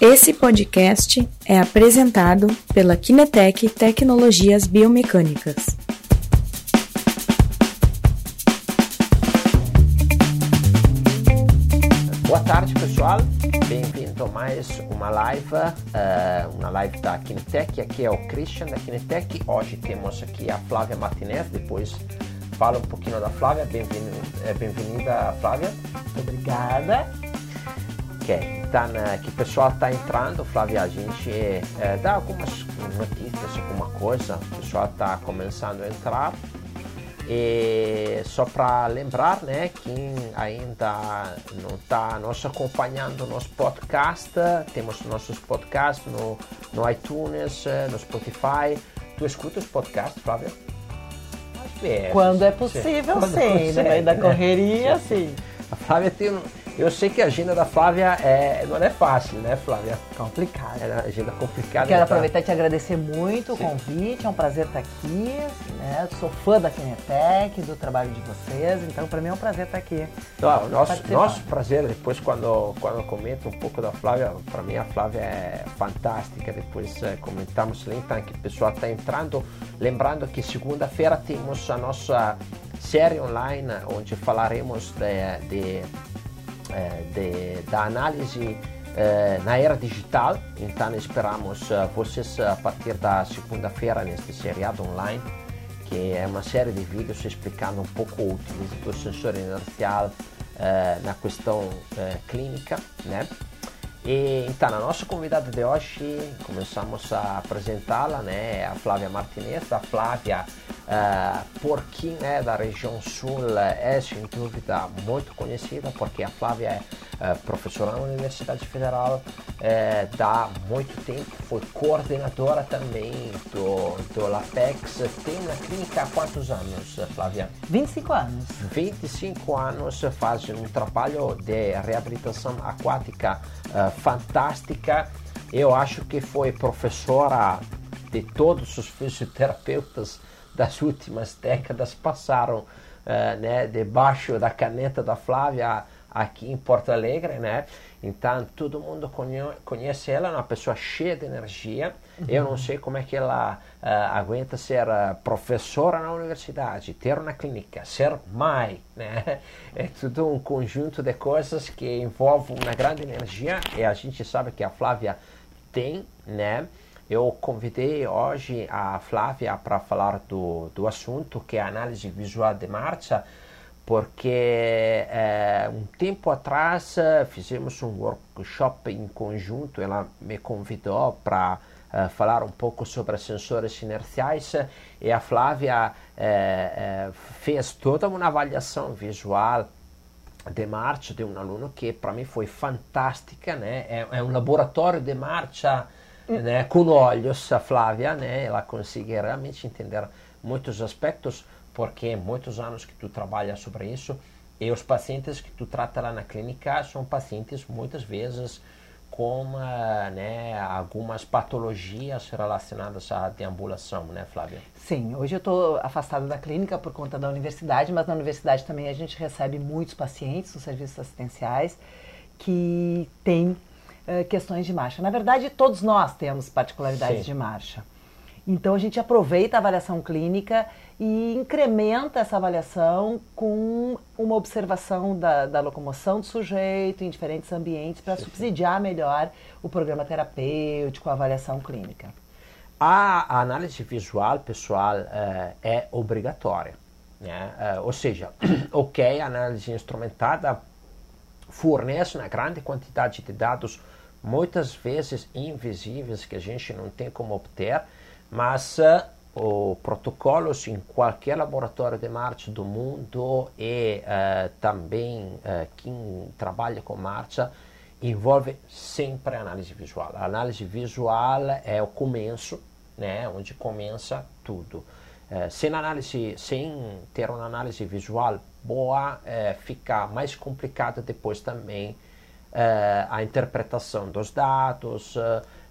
Esse podcast é apresentado pela Kinetec Tecnologias Biomecânicas. Boa tarde, pessoal. Bem-vindo a mais uma live, uh, uma live da Kinetec. Aqui é o Christian da Kinetec. Hoje temos aqui a Flávia Martinez. Depois fala um pouquinho da Flávia. Bem-vinda, eh, bem Flávia. Muito obrigada. Ok, então que o pessoal está entrando, Flávia, a gente é, dá algumas notícias, alguma coisa, o pessoal está começando a entrar. E só para lembrar, né, quem ainda não está nos acompanhando nos podcasts, temos nossos podcasts no, no iTunes, no Spotify. Tu escuta os podcasts, Flávia? Vezes. Quando é possível, sim. sim. No meio da correria, sim. A Flávia tem um eu sei que a agenda da Flávia é, não é fácil, né, Flávia? Complicada. É uma agenda complicada. Quero tá? aproveitar e te agradecer muito Sim. o convite, é um prazer estar aqui. Né? Sou fã da Kinetec, do trabalho de vocês, então para mim é um prazer estar aqui. Não, nosso, nosso prazer, depois quando, quando comento um pouco da Flávia, para mim a Flávia é fantástica, depois é, comentamos então que o pessoal está entrando. Lembrando que segunda-feira temos a nossa série online, onde falaremos de, de de, da análise eh, na era digital. Então esperamos eh, vocês a partir da segunda-feira neste seriado online, que é uma série de vídeos explicando um pouco o uso do sensor inercial na questão clínica, né? E, então, a nossa convidada de hoje, começamos a apresentá-la, né, a Flávia Martinez. A Flávia, uh, por quem é da região sul, é sem dúvida muito conhecida, porque a Flávia é uh, professora na Universidade Federal uh, há muito tempo, foi coordenadora também do, do LAPEX. Tem na clínica há quantos anos, Flávia? 25 anos. 25 anos faz um trabalho de reabilitação aquática uh, fantástica. Eu acho que foi professora de todos os fisioterapeutas das últimas décadas passaram uh, né, debaixo da caneta da Flávia aqui em Porto Alegre, né? Então todo mundo conhece ela, é uma pessoa cheia de energia. Uhum. Eu não sei como é que ela uh, aguenta ser uh, professora na universidade, ter uma clínica, ser mãe, né? É tudo um conjunto de coisas que envolve uma grande energia e a gente sabe que a Flávia tem, né? Eu convidei hoje a Flávia para falar do, do assunto que é análise visual de marcha porque é, um tempo atrás eh, fizemos um workshop em conjunto, ela me convidou para é, falar um pouco sobre sensores inerciais e a Flávia é, fez toda uma avaliação visual de marcha de um aluno que para mim foi fantástica, né? É, é, um laboratório de marcha né? com olhos, a Flávia, né? Ela consegue realmente entender muitos aspectos porque muitos anos que tu trabalha sobre isso e os pacientes que tu trata lá na clínica são pacientes muitas vezes com né, algumas patologias relacionadas à deambulação, né, Flávia? Sim, hoje eu estou afastada da clínica por conta da universidade, mas na universidade também a gente recebe muitos pacientes nos serviços assistenciais que têm uh, questões de marcha. Na verdade, todos nós temos particularidades Sim. de marcha. Então a gente aproveita a avaliação clínica e incrementa essa avaliação com uma observação da, da locomoção do sujeito em diferentes ambientes para subsidiar melhor o programa terapêutico, a avaliação clínica. A análise visual, pessoal, é, é obrigatória. Né? É, ou seja, ok, a análise instrumentada fornece uma grande quantidade de dados, muitas vezes invisíveis, que a gente não tem como obter, mas uh, o protocolos em qualquer laboratório de marcha do mundo e uh, também uh, quem trabalha com marcha envolve sempre a análise visual. A análise visual é o começo, né, onde começa tudo. Uh, sem análise, sem ter uma análise visual boa, fica mais complicado depois também a interpretação dos dados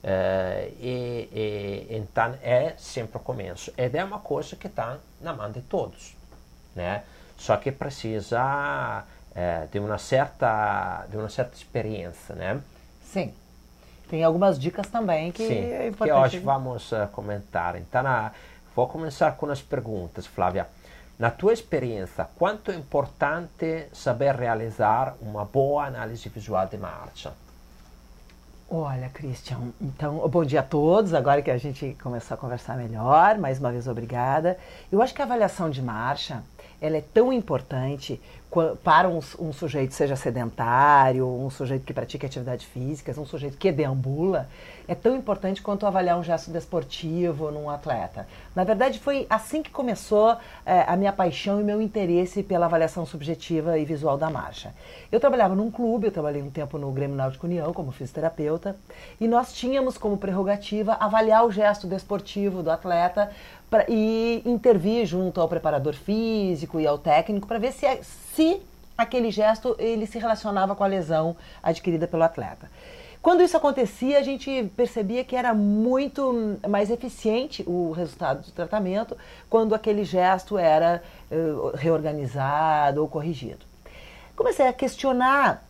Uh, e, e, então é sempre o começo. E é uma coisa que está na mão de todos, né? Só que precisa uh, de uma certa de uma certa experiência, né? Sim. tem algumas dicas também que Sim, é que hoje vamos uh, comentar. Então, uh, vou começar com as perguntas, Flávia. Na tua experiência, quanto é importante saber realizar uma boa análise visual de marcha? Olha, Christian, então, bom dia a todos. Agora que a gente começou a conversar melhor, mais uma vez obrigada. Eu acho que a avaliação de marcha, ela é tão importante para um, um, sujeito seja sedentário, um sujeito que pratica atividade física, um sujeito que deambula, é tão importante quanto avaliar um gesto desportivo num atleta. Na verdade, foi assim que começou é, a minha paixão e meu interesse pela avaliação subjetiva e visual da marcha. Eu trabalhava num clube, eu trabalhei um tempo no Grêmio Náutico União como fisioterapeuta, e nós tínhamos como prerrogativa avaliar o gesto desportivo do atleta pra, e intervir junto ao preparador físico e ao técnico para ver se, é, se aquele gesto ele se relacionava com a lesão adquirida pelo atleta. Quando isso acontecia, a gente percebia que era muito mais eficiente o resultado do tratamento quando aquele gesto era uh, reorganizado ou corrigido. Comecei a questionar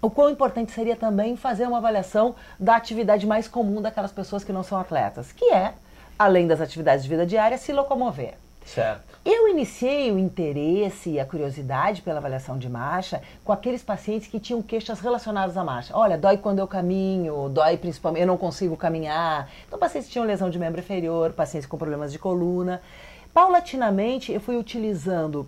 o quão importante seria também fazer uma avaliação da atividade mais comum daquelas pessoas que não são atletas, que é além das atividades de vida diária, se locomover. Certo. Eu iniciei o interesse e a curiosidade pela avaliação de marcha com aqueles pacientes que tinham queixas relacionadas à marcha. Olha, dói quando eu caminho, dói principalmente, eu não consigo caminhar. Então, pacientes que tinham lesão de membro inferior, pacientes com problemas de coluna. Paulatinamente, eu fui utilizando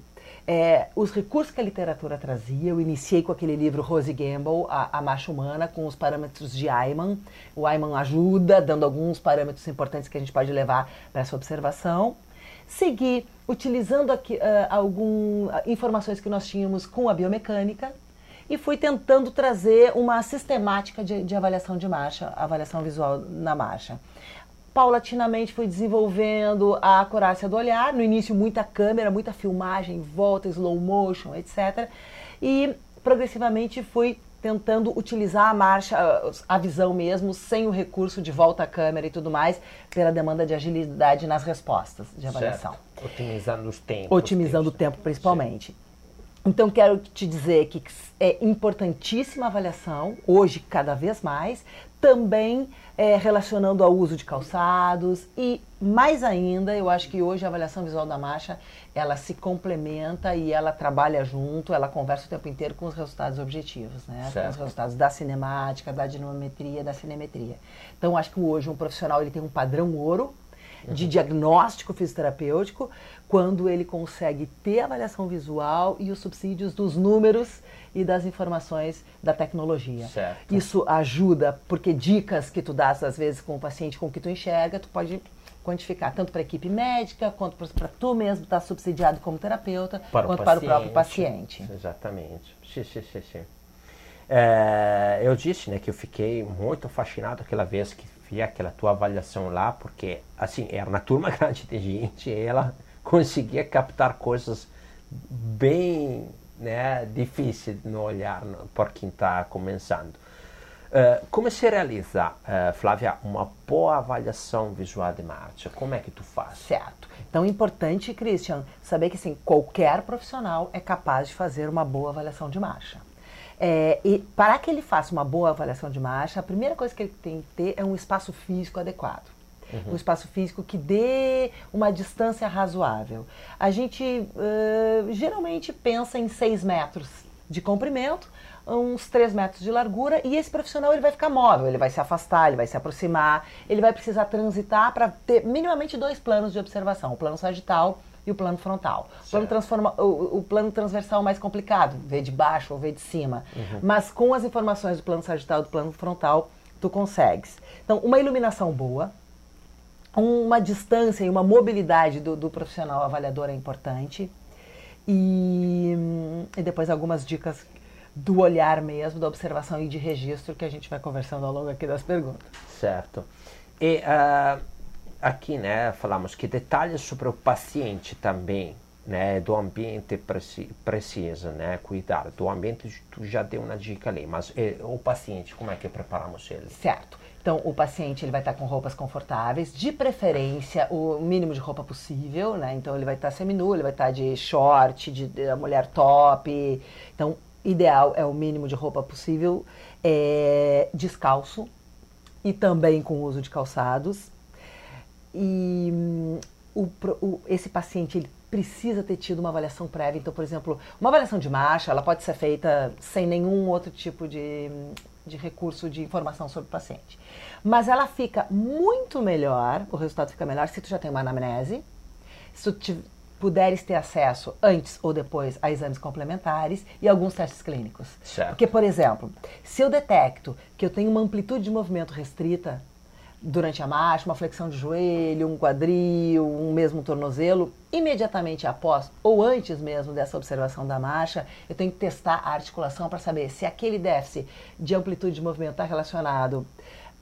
é, os recursos que a literatura trazia, eu iniciei com aquele livro Rose Gamble, a, a Marcha Humana, com os parâmetros de Ayman. O Ayman ajuda, dando alguns parâmetros importantes que a gente pode levar para essa observação. Segui utilizando aqui, uh, informações que nós tínhamos com a biomecânica e fui tentando trazer uma sistemática de, de avaliação de marcha, avaliação visual na marcha paulatinamente fui desenvolvendo a acurácia do olhar. No início, muita câmera, muita filmagem, volta, slow motion, etc. E progressivamente fui tentando utilizar a marcha, a visão mesmo, sem o recurso de volta à câmera e tudo mais, pela demanda de agilidade nas respostas de avaliação. Certo. Otimizando os tempos. Otimizando o tempo, principalmente. Sim. Então, quero te dizer que é importantíssima a avaliação, hoje cada vez mais, também é, relacionando ao uso de calçados e, mais ainda, eu acho que hoje a avaliação visual da marcha, ela se complementa e ela trabalha junto, ela conversa o tempo inteiro com os resultados objetivos, né? Com os resultados da cinemática, da dinamometria, da cinemetria. Então, acho que hoje um profissional ele tem um padrão ouro, de diagnóstico fisioterapêutico, quando ele consegue ter a avaliação visual e os subsídios dos números e das informações da tecnologia. Certo. Isso ajuda, porque dicas que tu dás às vezes com o paciente com o que tu enxerga, tu pode quantificar tanto para a equipe médica quanto para tu mesmo estar tá subsidiado como terapeuta, para quanto o para o próprio paciente. Exatamente. Sim, sim, sim, sim. É, eu disse né, que eu fiquei muito fascinado aquela vez que vi aquela tua avaliação lá, porque assim, era uma turma grande de gente e ela conseguia captar coisas bem né, difíceis no olhar por quem está começando. Uh, como se realiza, uh, Flávia, uma boa avaliação visual de marcha? Como é que tu faz? Certo. Então, é importante, Christian, saber que assim, qualquer profissional é capaz de fazer uma boa avaliação de marcha. É, e para que ele faça uma boa avaliação de marcha, a primeira coisa que ele tem que ter é um espaço físico adequado. Uhum. Um espaço físico que dê uma distância razoável. A gente uh, geralmente pensa em 6 metros de comprimento, uns 3 metros de largura, e esse profissional ele vai ficar móvel, ele vai se afastar, ele vai se aproximar, ele vai precisar transitar para ter minimamente dois planos de observação, o plano sagital e o plano frontal. O plano, transforma, o, o, plano transversal é mais complicado, ver de baixo ou ver de cima. Uhum. Mas com as informações do plano sagital e do plano frontal, tu consegues. Então, uma iluminação boa, uma distância e uma mobilidade do, do profissional avaliador é importante. E, e, depois algumas dicas do olhar mesmo, da observação e de registro que a gente vai conversando ao longo aqui das perguntas. Certo. E uh, aqui, né, falamos que detalhes sobre o paciente também, né, do ambiente preci precisa, né, cuidar do ambiente, tu já deu uma dica ali, mas e, o paciente, como é que preparamos ele? Certo. Então, o paciente ele vai estar com roupas confortáveis, de preferência o mínimo de roupa possível, né? Então, ele vai estar seminu, ele vai estar de short, de, de mulher top. Então, ideal é o mínimo de roupa possível, é, descalço, e também com o uso de calçados. E hum, o, o, esse paciente ele precisa ter tido uma avaliação prévia. Então, por exemplo, uma avaliação de marcha, ela pode ser feita sem nenhum outro tipo de, de recurso de informação sobre o paciente. Mas ela fica muito melhor, o resultado fica melhor se tu já tem uma anamnese, se tu puderes ter acesso antes ou depois a exames complementares e alguns testes clínicos. Certo. Porque, por exemplo, se eu detecto que eu tenho uma amplitude de movimento restrita durante a marcha, uma flexão de joelho, um quadril, um mesmo tornozelo, imediatamente após ou antes mesmo dessa observação da marcha, eu tenho que testar a articulação para saber se aquele déficit de amplitude de movimento está relacionado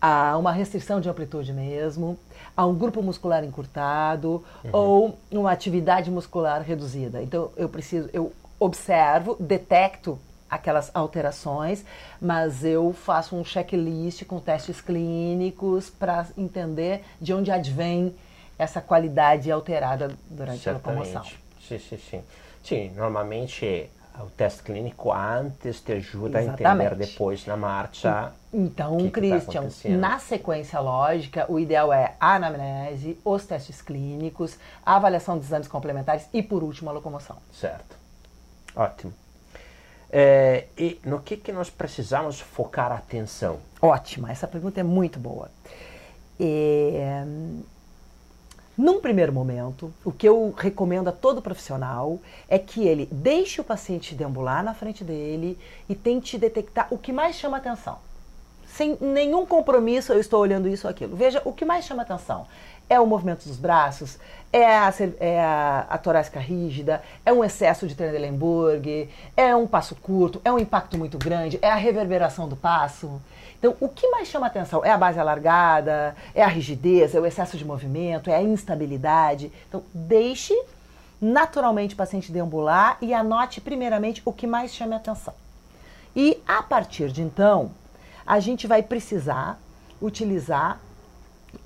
a uma restrição de amplitude mesmo, a um grupo muscular encurtado uhum. ou uma atividade muscular reduzida. Então eu preciso, eu observo, detecto aquelas alterações, mas eu faço um checklist com testes clínicos para entender de onde advém essa qualidade alterada durante Certamente. a locomoção. Sim, sim, sim. Sim, normalmente o teste clínico antes te ajuda Exatamente. a entender depois na marcha. Então, que Christian, tá na sequência lógica, o ideal é a anamnese, os testes clínicos, a avaliação dos exames complementares e, por último, a locomoção. Certo. Ótimo. É, e no que, que nós precisamos focar a atenção? Ótima, essa pergunta é muito boa. É, num primeiro momento, o que eu recomendo a todo profissional é que ele deixe o paciente deambular na frente dele e tente detectar o que mais chama atenção. Sem nenhum compromisso, eu estou olhando isso ou aquilo. Veja, o que mais chama atenção é o movimento dos braços, é a, é a, a torácica rígida, é um excesso de Trendelenburg, é um passo curto, é um impacto muito grande, é a reverberação do passo. Então, o que mais chama atenção é a base alargada, é a rigidez, é o excesso de movimento, é a instabilidade. Então, deixe naturalmente o paciente deambular e anote primeiramente o que mais chama atenção. E a partir de então, a gente vai precisar utilizar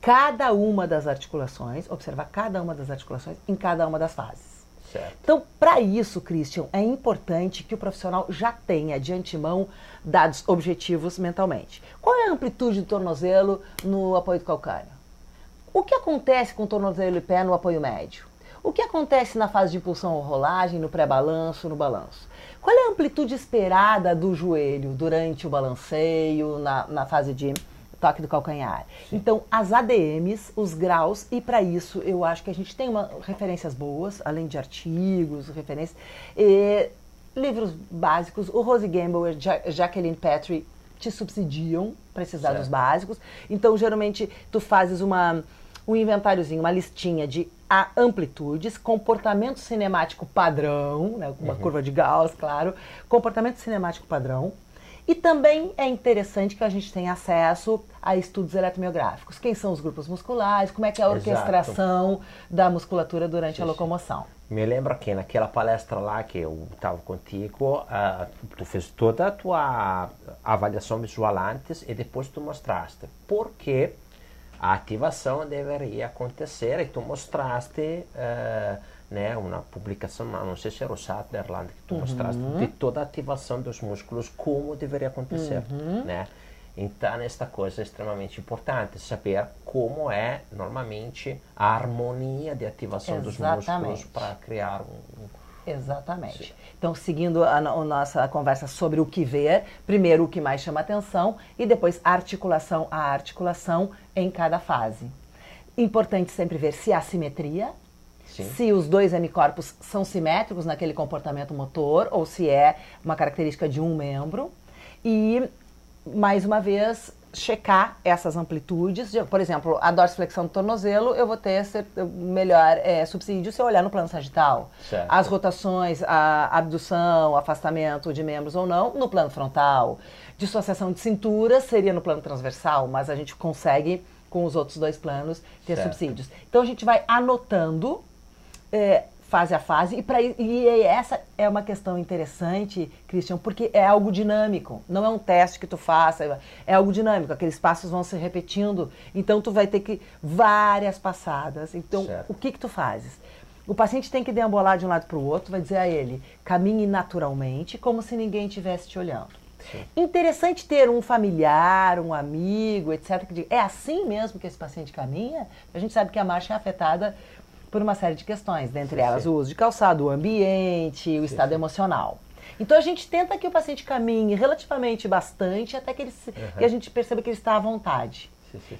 cada uma das articulações, observar cada uma das articulações em cada uma das fases. Certo. Então, para isso, Christian, é importante que o profissional já tenha de antemão dados objetivos mentalmente. Qual é a amplitude do tornozelo no apoio do calcâneo? O que acontece com o tornozelo e pé no apoio médio? O que acontece na fase de impulsão ou rolagem, no pré-balanço, no balanço? Qual é a amplitude esperada do joelho durante o balanceio, na, na fase de toque do calcanhar. Sim. Então, as ADMs, os graus, e para isso eu acho que a gente tem uma, referências boas, além de artigos, referências, e, livros básicos. O Rose Gamble e ja Jacqueline Petrie te subsidiam para esses dados certo. básicos. Então, geralmente, tu fazes uma, um inventáriozinho, uma listinha de amplitudes, comportamento cinemático padrão, né, uma uhum. curva de Gauss, claro, comportamento cinemático padrão, e também é interessante que a gente tenha acesso a estudos eletromiográficos. Quem são os grupos musculares, como é que é a orquestração Exato. da musculatura durante sim, a locomoção. Me lembro que naquela palestra lá que eu estava contigo, uh, tu fez toda a tua avaliação visual antes e depois tu mostraste porque a ativação deveria acontecer e tu mostraste... Uh, né, uma publicação, não sei se era o Sutherland que tu uhum. mostraste, de toda a ativação dos músculos, como deveria acontecer, uhum. né? Então, esta coisa é extremamente importante, saber como é, normalmente, a harmonia de ativação Exatamente. dos músculos para criar um... Exatamente. Sim. Então, seguindo a, a, nossa conversa sobre o que ver, primeiro o que mais chama atenção e depois articulação a articulação em cada fase. Importante sempre ver se há simetria, Sim. se os dois hemicorpos são simétricos naquele comportamento motor ou se é uma característica de um membro. E, mais uma vez, checar essas amplitudes. Por exemplo, a dorsiflexão do tornozelo, eu vou ter melhor é, subsídio se eu olhar no plano sagital. Certo. As rotações, a abdução, afastamento de membros ou não, no plano frontal. Dissociação de cintura seria no plano transversal, mas a gente consegue, com os outros dois planos, ter certo. subsídios. Então a gente vai anotando é, fase a fase. E, pra, e essa é uma questão interessante, Christian, porque é algo dinâmico. Não é um teste que tu faça, é algo dinâmico. Aqueles passos vão se repetindo. Então, tu vai ter que várias passadas. Então, certo. o que que tu fazes? O paciente tem que deambular de um lado para o outro, vai dizer a ele, caminhe naturalmente, como se ninguém estivesse te olhando. Sim. Interessante ter um familiar, um amigo, etc. Que diga, é assim mesmo que esse paciente caminha? A gente sabe que a marcha é afetada por uma série de questões, dentre sim, elas sim. o uso de calçado, o ambiente, o estado emocional. Então a gente tenta que o paciente caminhe relativamente bastante até que, ele, uhum. que a gente perceba que ele está à vontade.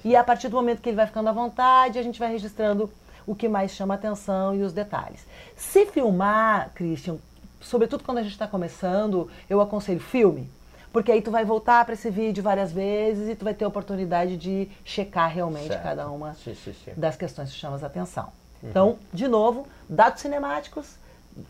E a partir do momento que ele vai ficando à vontade, a gente vai registrando o que mais chama atenção e os detalhes. Se filmar, Christian, sobretudo quando a gente está começando, eu aconselho filme. Porque aí tu vai voltar para esse vídeo várias vezes e tu vai ter a oportunidade de checar realmente certo. cada uma sim, sim, sim. das questões que chamam a atenção. Então, de novo, dados cinemáticos,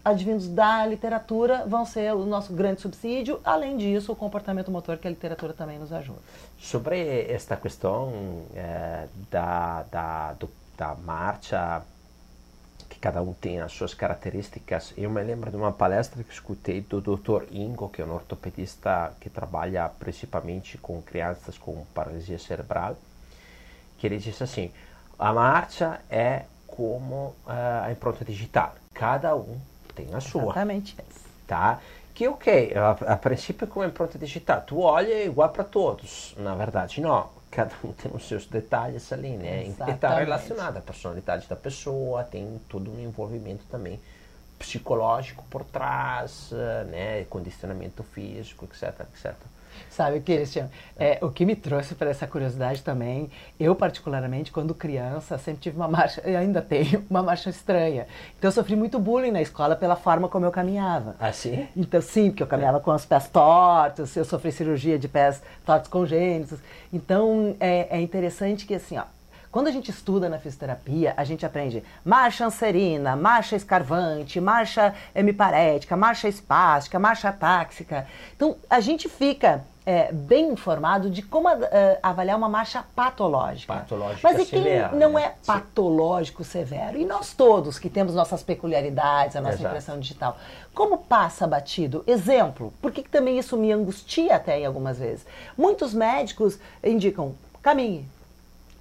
advindos da literatura vão ser o nosso grande subsídio. Além disso, o comportamento motor que a literatura também nos ajuda. Sobre esta questão é, da, da, do, da marcha que cada um tem as suas características. Eu me lembro de uma palestra que escutei do Dr. Ingo, que é um ortopedista que trabalha principalmente com crianças com paralisia cerebral, que ele disse assim: a marcha é como uh, a impronta digital. Cada um tem a sua. Exatamente. Tá? Que ok, a, a princípio como a impronta digital, tu olha igual para todos. Na verdade, não cada um tem os seus detalhes ali, né? Exatamente. E está relacionado à personalidade da pessoa, tem todo um envolvimento também psicológico por trás, eh, né? Condicionamento físico, etc, etc. Sabe, Christian, é, o que me trouxe para essa curiosidade também, eu particularmente, quando criança, sempre tive uma marcha, eu ainda tenho, uma marcha estranha. Então eu sofri muito bullying na escola pela forma como eu caminhava. Ah, sim? Então sim, porque eu caminhava com os pés tortos, eu sofri cirurgia de pés tortos congênitos. Então é, é interessante que assim, ó, quando a gente estuda na fisioterapia, a gente aprende marcha anserina, marcha escarvante, marcha hemiparética, marcha espástica, marcha táxica. Então, a gente fica é, bem informado de como uh, avaliar uma marcha patológica. Patológica Mas e quem severa, não né? é patológico severo? E nós todos que temos nossas peculiaridades, a nossa Exato. impressão digital. Como passa batido? Exemplo, por que também isso me angustia até em algumas vezes? Muitos médicos indicam, caminhe,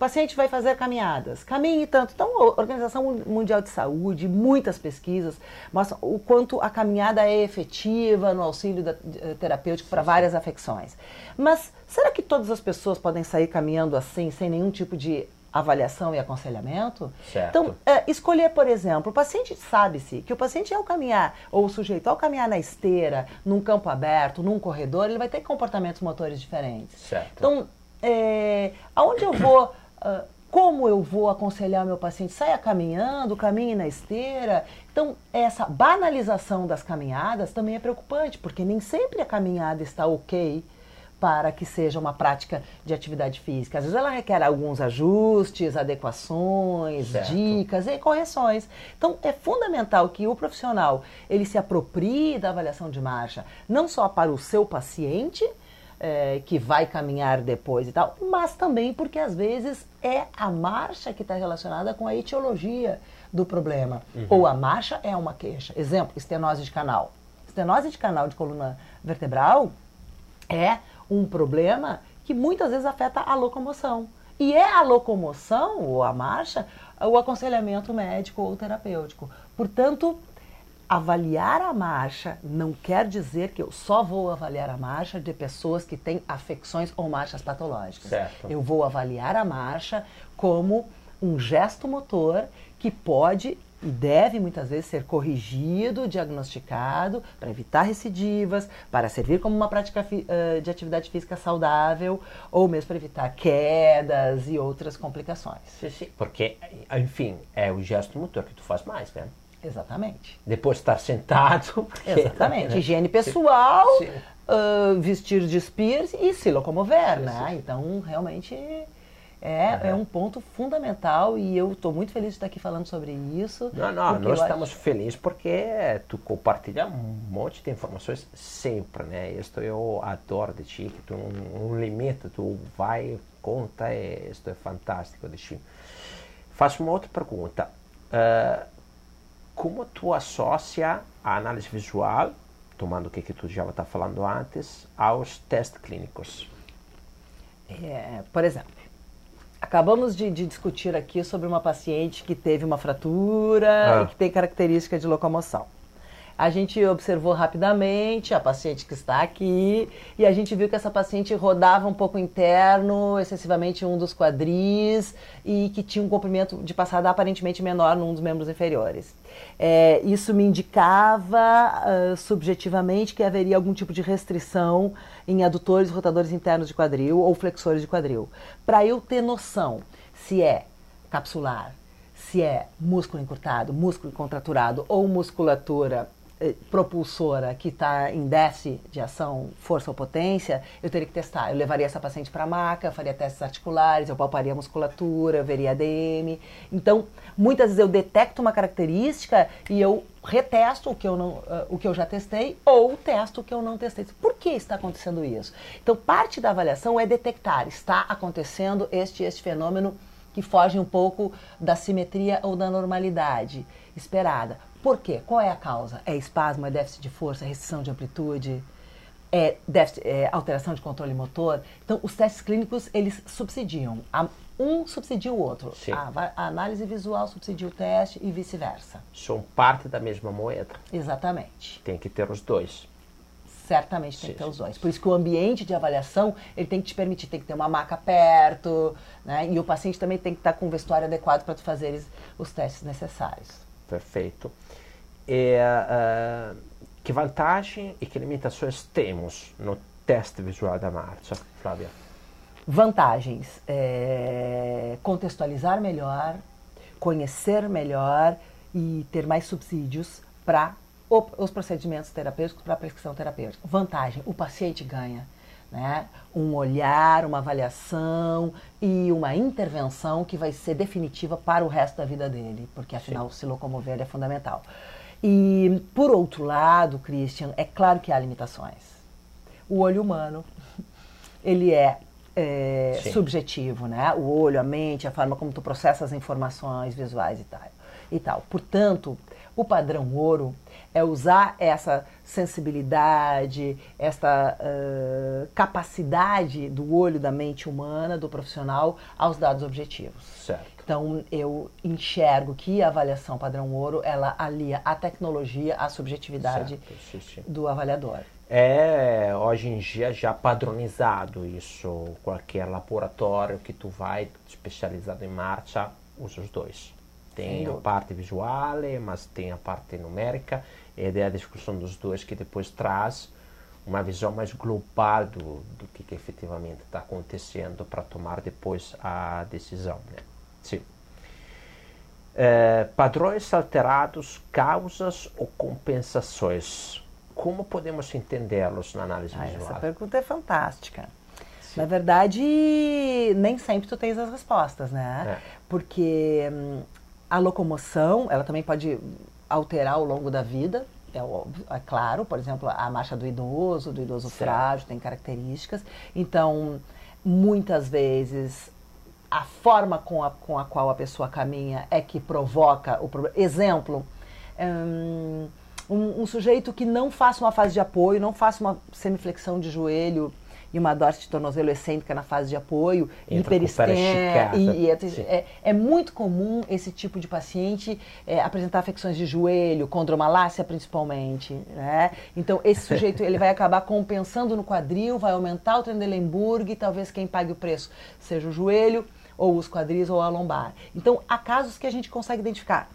paciente vai fazer caminhadas, caminhe tanto. Então, a Organização Mundial de Saúde, muitas pesquisas mostram o quanto a caminhada é efetiva no auxílio da, uh, terapêutico para várias afecções. Mas será que todas as pessoas podem sair caminhando assim, sem nenhum tipo de avaliação e aconselhamento. Certo. Então, é, escolher, por exemplo, o paciente sabe-se que o paciente ao caminhar, ou o sujeito ao caminhar na esteira, num campo aberto, num corredor, ele vai ter comportamentos motores diferentes. Certo. Então, é, aonde eu vou Uh, como eu vou aconselhar meu paciente? Saia caminhando, caminhe na esteira. Então, essa banalização das caminhadas também é preocupante, porque nem sempre a caminhada está ok para que seja uma prática de atividade física. Às vezes ela requer alguns ajustes, adequações, certo. dicas e correções. Então é fundamental que o profissional ele se aproprie da avaliação de marcha, não só para o seu paciente, é, que vai caminhar depois e tal, mas também porque às vezes é a marcha que está relacionada com a etiologia do problema. Uhum. Ou a marcha é uma queixa. Exemplo, estenose de canal. Estenose de canal de coluna vertebral é um problema que muitas vezes afeta a locomoção. E é a locomoção ou a marcha o aconselhamento médico ou terapêutico. Portanto, avaliar a marcha não quer dizer que eu só vou avaliar a marcha de pessoas que têm afecções ou marchas patológicas. Certo. Eu vou avaliar a marcha como um gesto motor que pode e deve muitas vezes ser corrigido, diagnosticado para evitar recidivas, para servir como uma prática de atividade física saudável ou mesmo para evitar quedas e outras complicações. Sim, sim, porque, enfim, é o gesto motor que tu faz mais, né? Exatamente. Depois estar sentado. Exatamente. Né? Higiene pessoal. Uh, vestir de spears e se locomover, sim, né? Então, realmente é, uhum. é um ponto fundamental e eu estou muito feliz de estar aqui falando sobre isso. Não, não, nós estamos acho... felizes porque tu compartilha um monte de informações sempre, né? Isso eu adoro de ti, que tu não, não limita, tu vai, conta, é, isso é fantástico de ti. Faço uma outra pergunta. Uh, como tu associa a análise visual, tomando o que, que tu já está falando antes, aos testes clínicos? É, por exemplo, acabamos de, de, discutir aqui sobre uma paciente que teve uma fratura ah. e que tem característica de locomoção. A gente observou rapidamente a paciente que está aqui e a gente viu que essa paciente rodava um pouco interno, excessivamente um dos quadris e que tinha um comprimento de passada aparentemente menor num dos membros inferiores. É, isso me indicava uh, subjetivamente que haveria algum tipo de restrição em adutores rotadores internos de quadril ou flexores de quadril. Para eu ter noção se é capsular, se é músculo encurtado, músculo contraturado ou musculatura propulsora que está em déficit de ação, força ou potência, eu teria que testar. Eu levaria essa paciente para a maca, faria testes articulares, eu palparia a musculatura, eu veria ADM. Então, muitas vezes eu detecto uma característica e eu retesto o que eu, não, uh, o que eu já testei ou testo o que eu não testei. Por que está acontecendo isso? Então, parte da avaliação é detectar, está acontecendo este, este fenômeno que foge um pouco da simetria ou da normalidade esperada. Por quê? Qual é a causa? É espasmo, é déficit de força, é restrição de amplitude, é, déficit, é alteração de controle motor? Então, os testes clínicos, eles subsidiam. Um subsidia o outro. A, a, análise visual subsidia o teste e vice-versa. São parte da mesma moeda. Exatamente. Tem que ter os dois certamente tem sim, que ter os dois. Por isso que o ambiente de avaliação ele tem que te permitir, tem que ter uma maca perto, né? E o paciente também tem que estar com o vestuário adequado para tu fazer os testes necessários. Perfeito. E, uh, que vantagem e que limitações temos no teste visual da marcha, Flávia? Vantagens: é, contextualizar melhor, conhecer melhor e ter mais subsídios para os procedimentos terapêuticos para a prescrição terapêutica. Vantagem: o paciente ganha. Né? Um olhar, uma avaliação e uma intervenção que vai ser definitiva para o resto da vida dele, porque afinal Sim. se locomover é fundamental. E por outro lado, Christian, é claro que há limitações. O olho humano, ele é, é subjetivo, né? O olho, a mente, a forma como tu processa as informações visuais e tal. E tal. Portanto, o padrão ouro é usar essa sensibilidade, essa uh, capacidade do olho, da mente humana, do profissional, aos dados objetivos. Certo. Então, eu enxergo que a avaliação padrão ouro, ela alia a tecnologia à subjetividade sim. do avaliador. É, hoje em dia, já padronizado isso. Qualquer laboratório que tu vai, especializado em marcha, usa os dois. Tem a parte visual, mas tem a parte numérica, e é a discussão dos dois que depois traz uma visão mais global do, do que, que efetivamente está acontecendo para tomar depois a decisão. Né? Sim. É, padrões alterados, causas ou compensações. Como podemos entendê-los na análise ah, visual? Essa pergunta é fantástica. Sim. Na verdade, nem sempre tu tens as respostas, né? É. Porque hum, a locomoção, ela também pode alterar ao longo da vida, é óbvio, é claro, por exemplo, a marcha do idoso, do idoso certo. frágil, tem características. Então, muitas vezes a forma com a, com a qual a pessoa caminha é que provoca o problema. Exemplo, hum, um, um, sujeito que não faça uma fase de apoio, não faça uma semiflexão de joelho e uma dorse de tornozelo excêntrica na fase de apoio, hiperestenia. E, e é, é, muito comum esse tipo de paciente é, apresentar afecções de joelho, condromalácia principalmente. Né? Então, esse sujeito ele vai acabar compensando no quadril, vai aumentar o Trendelenburg e talvez quem pague o preço seja o joelho, ou os quadris, ou a lombar. Então, há casos que a gente consegue identificar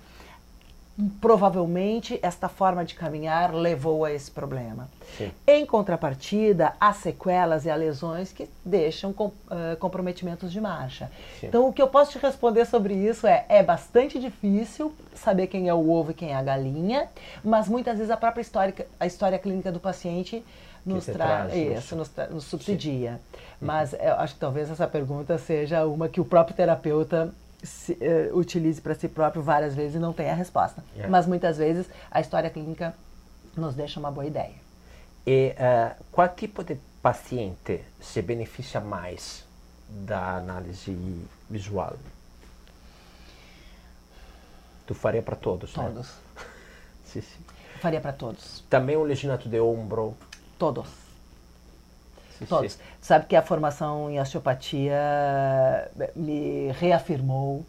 provavelmente esta forma de caminhar levou a esse problema. Sim. Em contrapartida, há sequelas e há lesões que deixam com, uh, comprometimentos de marcha. Sim. Então, o que eu posso te responder sobre isso é: é bastante difícil saber quem é o ovo e quem é a galinha, mas muitas vezes a própria história, a história clínica do paciente nos traz isso, nos, nos subsidia. Sim. Mas eu acho que talvez essa pergunta seja uma que o próprio terapeuta se, uh, utilize para si próprio várias vezes e não tenha a resposta. É. Mas muitas vezes a história clínica nos deixa uma boa ideia. E uh, qual tipo de paciente se beneficia mais da análise visual? Tu faria para todos, né? Todos. Né? sim, sim. Faria para todos. Também o lesionato de ombro? Todos. Todos. Sabe que a formação em osteopatia eh, me reafirmou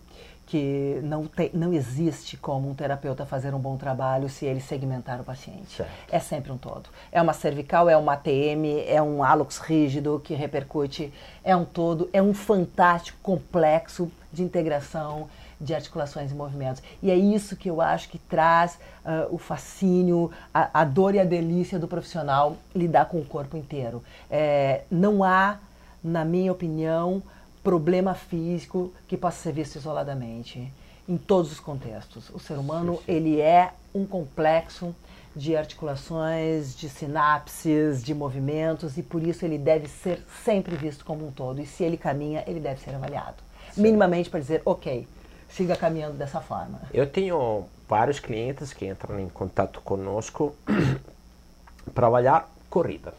que não, tem, não existe como um terapeuta fazer um bom trabalho se ele segmentar o paciente. Certo. É sempre um todo. É uma cervical, é uma ATM, é um hálux rígido que repercute, é um todo, é um fantástico complexo de integração de articulações e movimentos. E é isso que eu acho que traz uh, o fascínio, a, a, dor e a delícia do profissional lidar com o corpo inteiro. É, não há, na minha opinião, problema físico que possa ser visto isoladamente em todos os contextos. O ser humano ele é um complexo de articulações, de sinapses, de movimentos e por isso ele deve ser sempre visto como um todo. E se ele caminha, ele deve ser avaliado, sim. minimamente para dizer, ok, siga caminhando dessa forma. Eu tenho vários clientes que entram em contato conosco para avaliar corrida,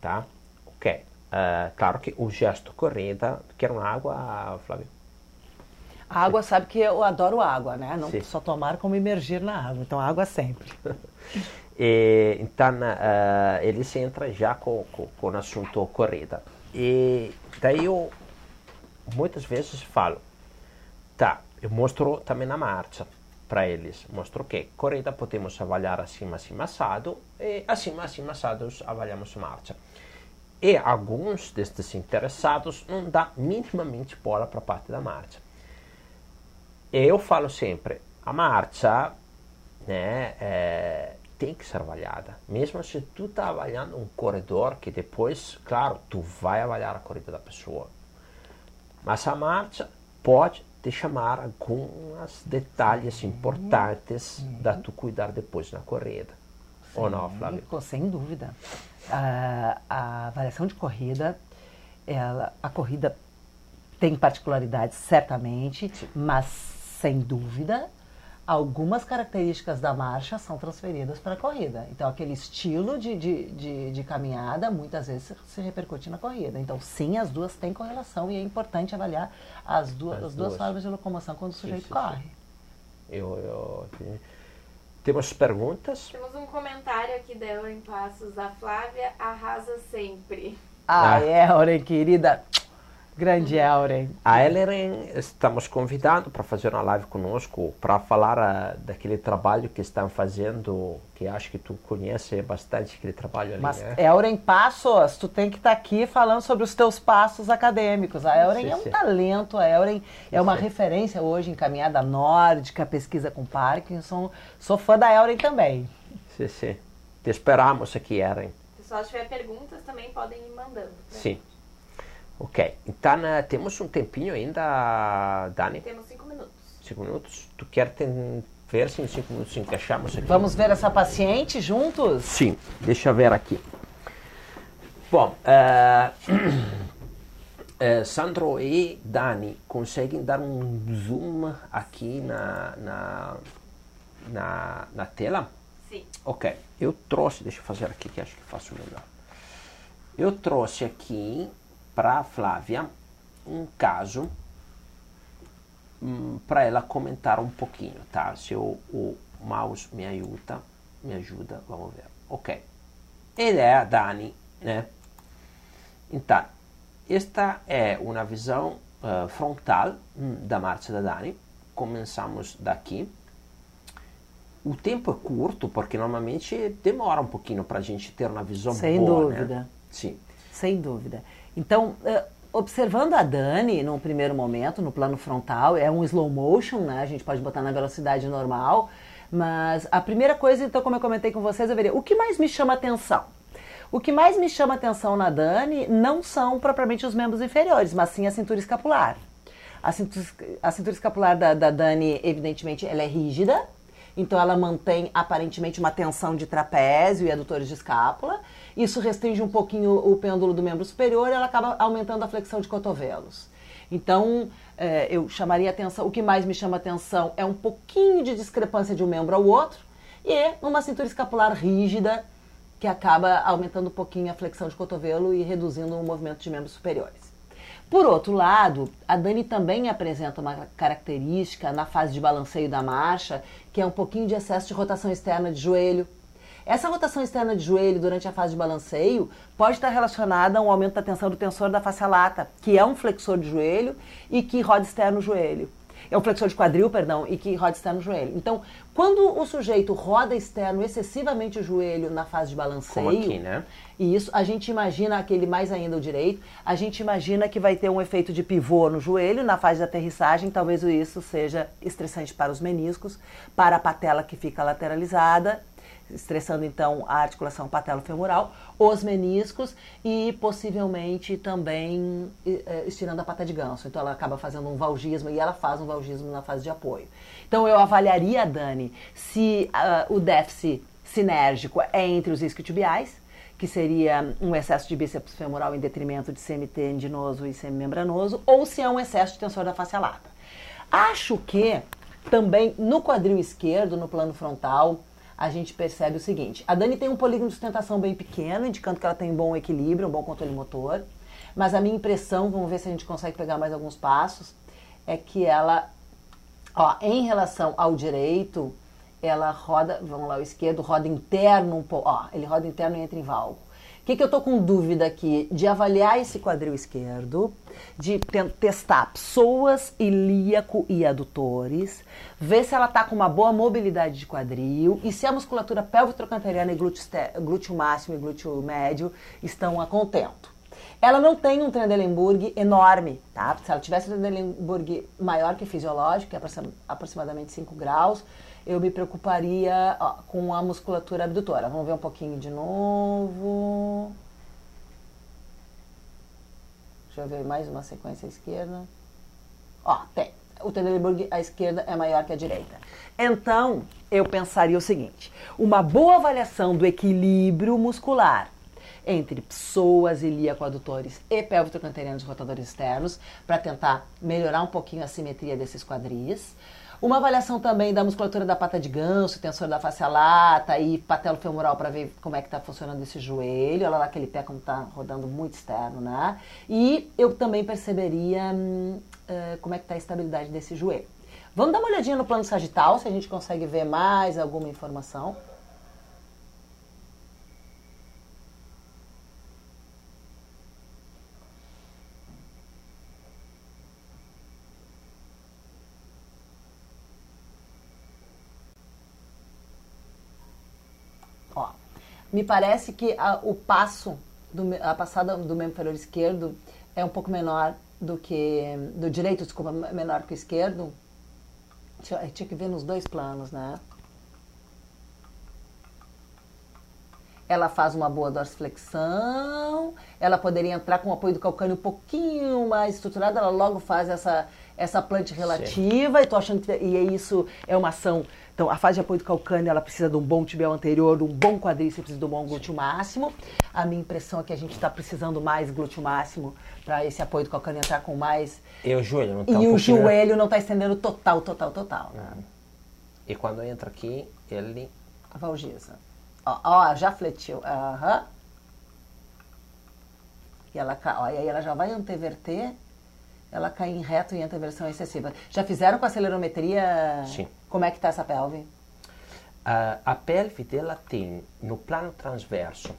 tá? Ok. Uh, claro que o gesto corrida, quer uma água, Flávio? A água sabe que eu adoro água, né? Não Sim. só tomar como imergir na água. Então, água sempre. e, então, uh, eles entram já com, com, com o assunto corrida. E daí eu muitas vezes falo, tá, eu mostro também na marcha para eles. Mostro que corrida podemos avaliar acima, acima, assado e acima, acima, assados avaliamos marcha. E alguns destes interessados não dá minimamente bola para a parte da marcha. Eu falo sempre, a marcha né, é, tem que ser avaliada. Mesmo se tu está avaliando um corredor, que depois, claro, tu vai avaliar a corrida da pessoa. Mas a marcha pode te chamar alguns detalhes importantes uhum. da tu cuidar depois na corrida. Sim, Ou não, Flávio? Sem dúvida a, a avaliação de corrida, ela, a corrida tem particularidades, certamente, Sim. mas sem dúvida, algumas características da marcha são transferidas para a corrida. Então, aquele estilo de, de, de, de, caminhada muitas vezes se repercute na corrida. Então, sim, as duas têm correlação e é importante avaliar as duas, as, as duas, duas formas de locomoção quando o sujeito sim, sim, corre. Eu, eu, temos perguntas? Temos um comentário aqui dela em Passos. A Flávia arrasa sempre. Ah, ah. é, Auren, querida. Grande Auren. A Ellen estamos convidando para fazer uma live conosco para falar uh, daquele trabalho que estão fazendo, que acho que tu conhece bastante aquele trabalho ali. Mas né? Elren Passos, tu tem que estar tá aqui falando sobre os teus passos acadêmicos. A Elren sim, é um sim. talento, a Elren é uma sim. referência hoje em caminhada nórdica, pesquisa com Parkinson. Sou fã da Elren também. Sim, sim. Te esperamos aqui, Elren. Se pessoal tiver perguntas, também podem ir mandando. Né? Sim. Ok, então uh, temos um tempinho ainda, Dani? Temos cinco minutos. Cinco minutos? Tu quer ver se em cinco minutos encaixamos aqui? Vamos ver essa paciente juntos? Sim, deixa eu ver aqui. Bom, uh, uh, Sandro e Dani conseguem dar um zoom aqui na, na, na, na tela? Sim. Ok, eu trouxe, deixa eu fazer aqui que acho que faço melhor. Eu trouxe aqui para Flávia um caso hum, para ela comentar um pouquinho, tá? Se o, o mouse me ajuda, me ajuda, vamos ver. Ok. Ele é a Dani, né? Então, esta é uma visão uh, frontal hum, da marcha da Dani. Começamos daqui. O tempo é curto, porque normalmente demora um pouquinho para a gente ter uma visão Sem boa, né? dúvida. Né? Sim. Sem dúvida. Então, uh, observando a Dani num primeiro momento, no plano frontal, é um slow motion, né? A gente pode botar na velocidade normal. Mas a primeira coisa, então, como eu comentei com vocês, eu veria o que mais me chama atenção. O que mais me chama atenção na Dani não são propriamente os membros inferiores, mas sim a cintura escapular. A cintura, a cintura escapular da, da Dani, evidentemente, ela é rígida, então ela mantém aparentemente uma tensão de trapézio e adutores de escápula. Isso restringe um pouquinho o pêndulo do membro superior e ela acaba aumentando a flexão de cotovelos. Então, é, eu chamaria atenção, o que mais me chama atenção é um pouquinho de discrepância de um membro ao outro e uma cintura escapular rígida que acaba aumentando um pouquinho a flexão de cotovelo e reduzindo o movimento de membros superiores. Por outro lado, a Dani também apresenta uma característica na fase de balanceio da marcha, que é um pouquinho de excesso de rotação externa de joelho. Essa rotação externa de joelho durante a fase de balanceio pode estar relacionada a um aumento da tensão do tensor da face lata, que é um flexor de joelho e que roda externo o joelho. É um flexor de quadril, perdão, e que roda externo o joelho. Então, quando o sujeito roda externo excessivamente o joelho na fase de balanceio, Como aqui, né? e isso a gente imagina aquele mais ainda o direito, a gente imagina que vai ter um efeito de pivô no joelho na fase de aterrissagem, talvez isso seja estressante para os meniscos, para a patela que fica lateralizada estressando então a articulação patelofemoral, os meniscos e possivelmente também eh, estirando a pata de ganso. Então ela acaba fazendo um valgismo e ela faz um valgismo na fase de apoio. Então eu avaliaria, Dani, se uh, o déficit sinérgico é entre os isquiotibiais, que seria um excesso de bíceps femoral em detrimento de semi tendinoso e semimembranoso, ou se é um excesso de tensor da face lata. Acho que também no quadril esquerdo, no plano frontal, a gente percebe o seguinte: a Dani tem um polígono de sustentação bem pequeno, indicando que ela tem um bom equilíbrio, um bom controle motor. Mas a minha impressão, vamos ver se a gente consegue pegar mais alguns passos, é que ela, ó, em relação ao direito, ela roda, vamos lá, o esquerdo roda interno um pouco, ó, ele roda interno e entra em valgo que, que eu estou com dúvida aqui? De avaliar esse quadril esquerdo, de testar psoas, ilíaco e adutores, ver se ela está com uma boa mobilidade de quadril e se a musculatura pélvico-trochanteriana e glúteo, glúteo máximo e glúteo médio estão a contento. Ela não tem um Trendelenburg enorme, tá? Se ela tivesse um Trendelenburg maior que fisiológico, que é aproximadamente 5 graus, eu me preocuparia ó, com a musculatura abdutora. Vamos ver um pouquinho de novo. Deixa eu ver mais uma sequência à esquerda. Ó, tem. O Trendelenburg à esquerda é maior que a direita. Então, eu pensaria o seguinte: uma boa avaliação do equilíbrio muscular entre psoas, ilíaco, adutores e pélvico-canterianos rotadores externos para tentar melhorar um pouquinho a simetria desses quadris. Uma avaliação também da musculatura da pata de ganso, tensor da face lata e patelo femoral para ver como é que está funcionando esse joelho. Olha lá aquele pé como está rodando muito externo, né? E eu também perceberia hum, uh, como é que está a estabilidade desse joelho. Vamos dar uma olhadinha no plano sagital, se a gente consegue ver mais alguma informação. Me parece que a, o passo, do, a passada do membro inferior esquerdo é um pouco menor do que. do direito, desculpa, menor que o esquerdo. Tinha, tinha que ver nos dois planos, né? ela faz uma boa dorsiflexão, ela poderia entrar com o apoio do calcâneo um pouquinho mais estruturado, ela logo faz essa, essa plante relativa, Sim. e tô achando que e é isso é uma ação então, a fase de apoio do calcâneo, ela precisa de um bom tibial anterior, de um bom quadríceps, de um bom glúteo máximo. A minha impressão é que a gente está precisando mais glúteo máximo para esse apoio do calcâneo entrar com mais. E o joelho não está E um o joelho não está estendendo total, total, total. Né? E quando entra aqui, ele... A valgiza. Ó, ó já fletiu. Aham. Uhum. E ela, ó, e aí ela já vai anteverter ela cai em reto e anteversão excessiva. Já fizeram com a acelerometria? Sim. Como é que está essa pelve? Uh, a pelve dela tem no plano transverso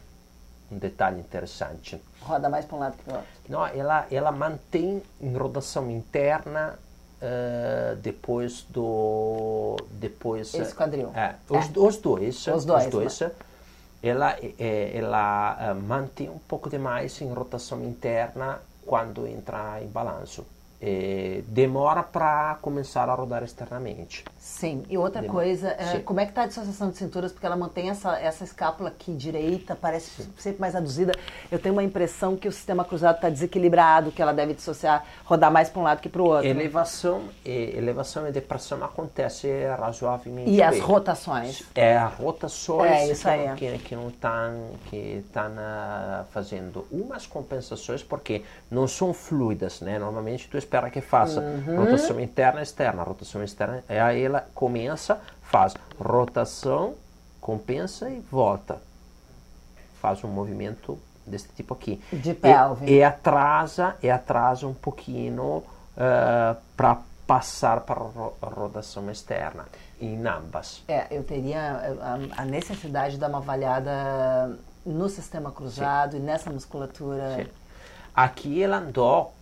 um detalhe interessante. Roda mais para um lado que para o outro. Não, ela, ela mantém em rotação interna uh, depois do depois esse quadril. É, os, é. os dois. Os dois. Os dois mas... Ela, ela uh, mantém um pouco demais em rotação interna quando entra em balanço. É, demora para começar a rodar externamente. Sim, e outra demora. coisa, é, como é que está a dissociação de cinturas? Porque ela mantém essa, essa escápula aqui direita, parece Sim. sempre mais aduzida. Eu tenho uma impressão que o sistema cruzado está desequilibrado, que ela deve dissociar, rodar mais para um lado que para o outro. Elevação, e, elevação e depressão acontece razoavelmente E bem. as rotações? É, as rotações é, isso aí. que, que não estão que uh, fazendo umas compensações porque não são fluidas, né? Normalmente tu espera que faça uhum. rotação interna e externa, rotação externa, e aí ela começa, faz rotação, compensa e volta. Faz um movimento desse tipo aqui. De pelve. E, e atrasa, e atrasa um pouquinho uh, para passar para a rotação externa, em ambas. É, eu teria a, a necessidade de dar uma avaliada no sistema cruzado Sim. e nessa musculatura. Sim. Aqui ela andou,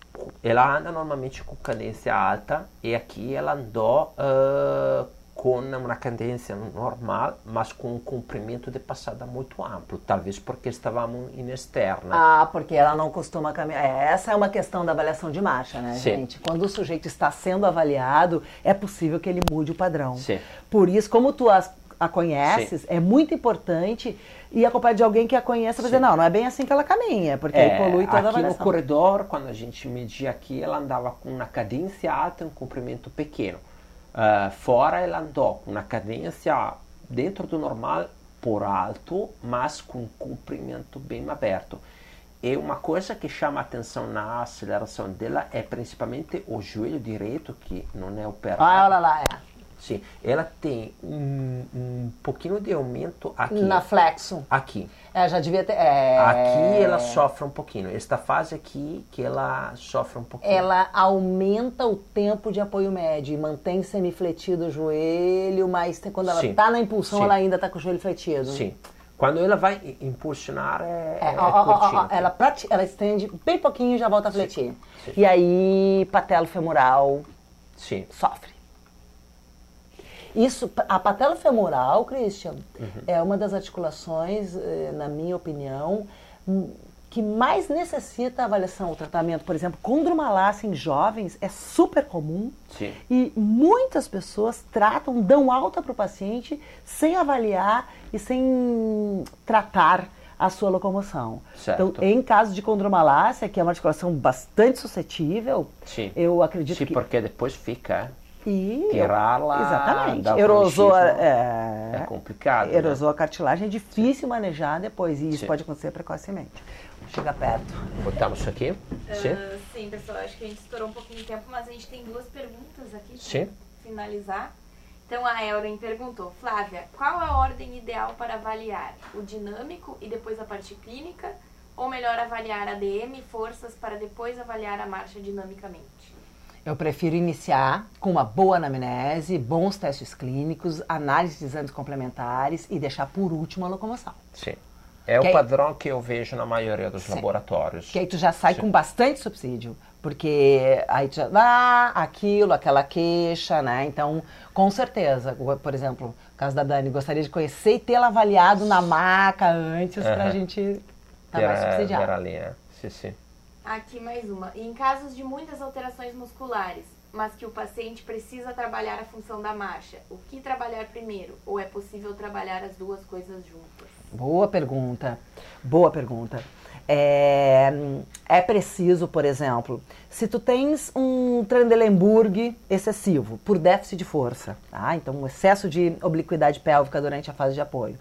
ela anda normalmente com cadência alta e aqui ela andou uh, com uma cadência normal, mas com um comprimento de passada muito amplo, talvez porque estávamos em externa. Ah, porque ela não costuma caminhar. É, essa é uma questão da avaliação de marcha, né, Sim. gente? Quando o sujeito está sendo avaliado, é possível que ele mude o padrão. Sim. Por isso, como tu as, a conheces, Sim. é muito importante e acompanhar de alguém que a conheça para dizer, não, não é bem assim que ela caminha, porque é, aí polui toda aqui a avaliação. no corredor, quando a gente media aqui, ela andava com uma cadência alta e um comprimento pequeno. Uh, fora ela andou com uma cadência dentro do normal por alto, mas com um comprimento bem aberto. E uma coisa que chama atenção na aceleração dela é principalmente o joelho direito, que não é operado. Ah, olha lá, é. Sim, ela tem um, um pouquinho de aumento aqui. Na flexo. Aqui. É, já devia ter. É... Aqui ela sofre um pouquinho. Esta fase aqui que ela sofre um pouquinho. Ela aumenta o tempo de apoio médio e mantém semifletido o joelho, mas quando ela está na impulsão, Sim. ela ainda está com o joelho fletido. Sim. Quando ela vai impulsionar, é, é, é ó, ó, ó, ela, ela estende bem pouquinho e já volta a fletir. Sim. E aí, patelo femoral Sim. sofre. Isso, a patela femoral, Christian, uhum. é uma das articulações, eh, na minha opinião, hum, que mais necessita avaliação, o tratamento, por exemplo, condromalácia em jovens é super comum Sim. e muitas pessoas tratam, dão alta para o paciente sem avaliar e sem tratar a sua locomoção. Certo. Então, em caso de condromalácia, que é uma articulação bastante suscetível, Sim. eu acredito Sim, que... porque depois fica e tirá-la. Exatamente. Erosou a, é, é complicado. Erosou né? a cartilagem, é difícil Sim. manejar depois e isso sim. pode acontecer precocemente. Chega perto. Botamos isso aqui? Uh, sim. sim, pessoal, acho que a gente estourou um pouquinho de tempo, mas a gente tem duas perguntas aqui para finalizar. Então a Elren perguntou, Flávia, qual a ordem ideal para avaliar? O dinâmico e depois a parte clínica? Ou melhor avaliar ADM e forças para depois avaliar a marcha dinamicamente? Eu prefiro iniciar com uma boa anamnese, bons testes clínicos, análise de exames complementares e deixar por último a locomoção. Sim. É que o padrão que eu vejo na maioria dos sim. laboratórios. Que aí tu já sai sim. com bastante subsídio, porque aí tu já dá aquilo, aquela queixa, né? Então, com certeza, por exemplo, no caso da Dani, gostaria de conhecer e tê-la avaliado na maca antes uhum. para a gente estar tá mais subsidiado. Sim, sim. Aqui mais uma. Em casos de muitas alterações musculares, mas que o paciente precisa trabalhar a função da marcha, o que trabalhar primeiro? Ou é possível trabalhar as duas coisas juntas? Boa pergunta. Boa pergunta. É, é preciso, por exemplo, se tu tens um Trendelenburg excessivo por déficit de força, tá? então um excesso de obliquidade pélvica durante a fase de apoio,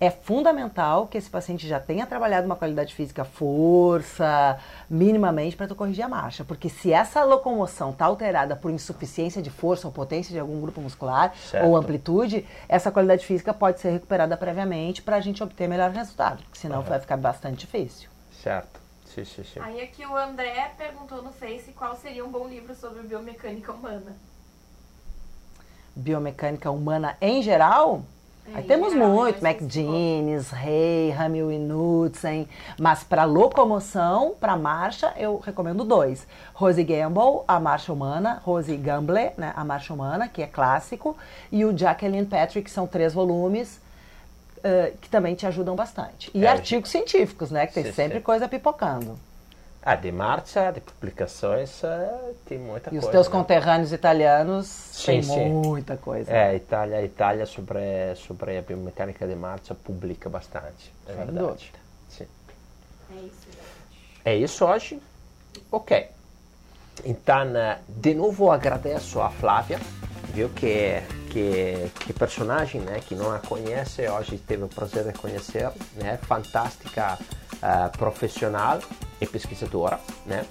é fundamental que esse paciente já tenha trabalhado uma qualidade física, força, minimamente, para tu corrigir a marcha. Porque se essa locomoção está alterada por insuficiência de força ou potência de algum grupo muscular certo. ou amplitude, essa qualidade física pode ser recuperada previamente para a gente obter melhor resultado. Senão uhum. vai ficar bastante difícil. Certo. Sim, sim, sim. Aí aqui o André perguntou no Face qual seria um bom livro sobre biomecânica humana. Biomecânica humana em geral? Aí temos muito, McGinnis, Rey, Hamil e Knudsen, mas para locomoção, para marcha, eu recomendo dois. Rosie Gamble, A Marcha Humana, Rosie Gamble, né, A Marcha Humana, que é clássico, e o Jacqueline Patrick, que são três volumes, uh, que também te ajudam bastante. E é, artigos científicos, né, que tem sim, sempre sim. coisa pipocando. Ah, de marcha, de publicações, uh, tem muita e coisa. E os teus né? conterrâneos italianos sim, tem sim. muita coisa. É, Itália, Itália sobre, sobre a biomecânica de marcha publica bastante. É Sem verdade. Dúvida. Sim. É isso. É isso hoje? Ok. Então, de novo agradeço a Flávia, viu que, que, que personagem, né, que não a conhece, hoje teve o prazer de conhecer, né, fantástica uh, profissional e pesquisadora, né?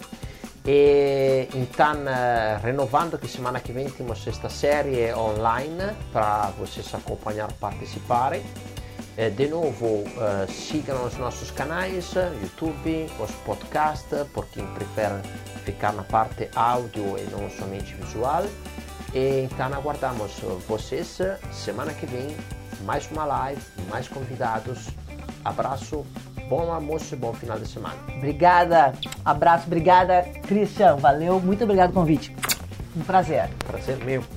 E então, uh, renovando que semana que vem temos esta série online para vocês acompanhar, participarem. Eh, de novo, uh, sigam os nossos canais, YouTube, os podcasts, por quem prefere ficar na parte áudio e não somente visual. E, então aguardamos vocês semana que vem, mais uma live, mais convidados. Abraço, bom almoço e bom final de semana. Obrigada, abraço, obrigada, Christian, valeu, muito obrigado pelo convite. Um prazer. Prazer meu.